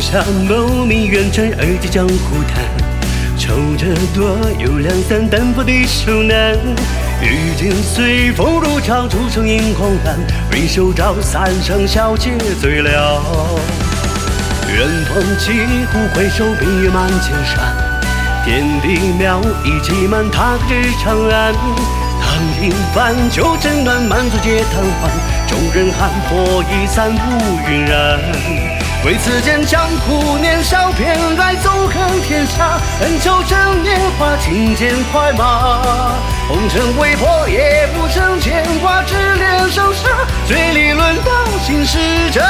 下谋名远传，而今江湖叹。愁着多有两三担负的手难。遇见随风如潮，竹声映红蓝。回首照三生小姐醉了。远方几户回首，明月满千山。天地渺已挤满他日长安。当饮饭酒正暖，满座皆贪欢。众人喊破衣散，乌云染。唯此间江湖年少偏爱纵横天下，恩仇趁年华，轻剑快马。红尘未破也不曾牵挂，只恋生杀，醉里论道，醒时折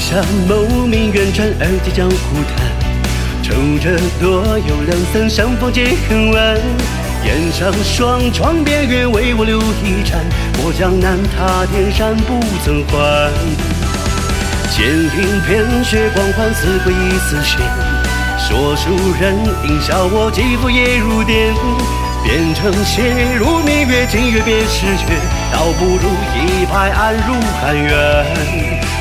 下谋名远传，而今江湖谈。愁着多有两三，相逢皆恨晚。檐上霜，窗边月，为我留一盏。过江南，踏天山，不曾还。剑影片雪光环，似鬼亦似仙。说书人应笑我，肌肤也如电。变成仙如明月，今月别时缺，倒不如一拍案入寒渊。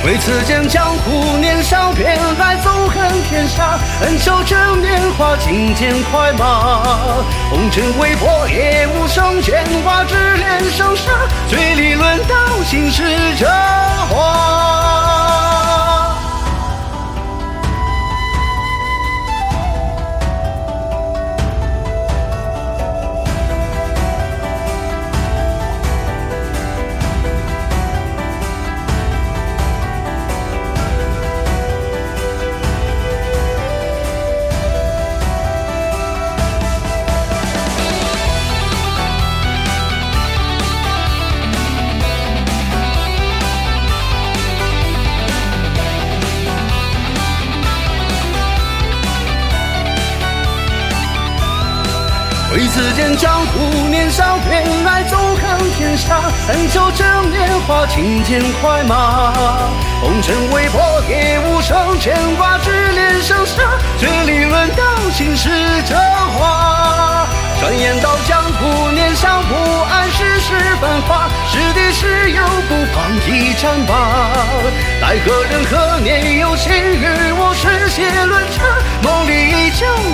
为此间江湖年少偏爱纵横天下，恩仇趁年华，轻剑快马。红尘未破也无声牵挂，只恋生杀，醉里论道，心事这话。为此间江湖年少偏爱纵横天下，恩仇趁年华，轻剑快马。红尘未破也无声牵挂，只恋生杀，醉里论道，心事这花。转眼到江湖年少不谙世事繁华，是敌是友不妨一战罢。待何人何年有幸与我诗写论茶，梦里依旧。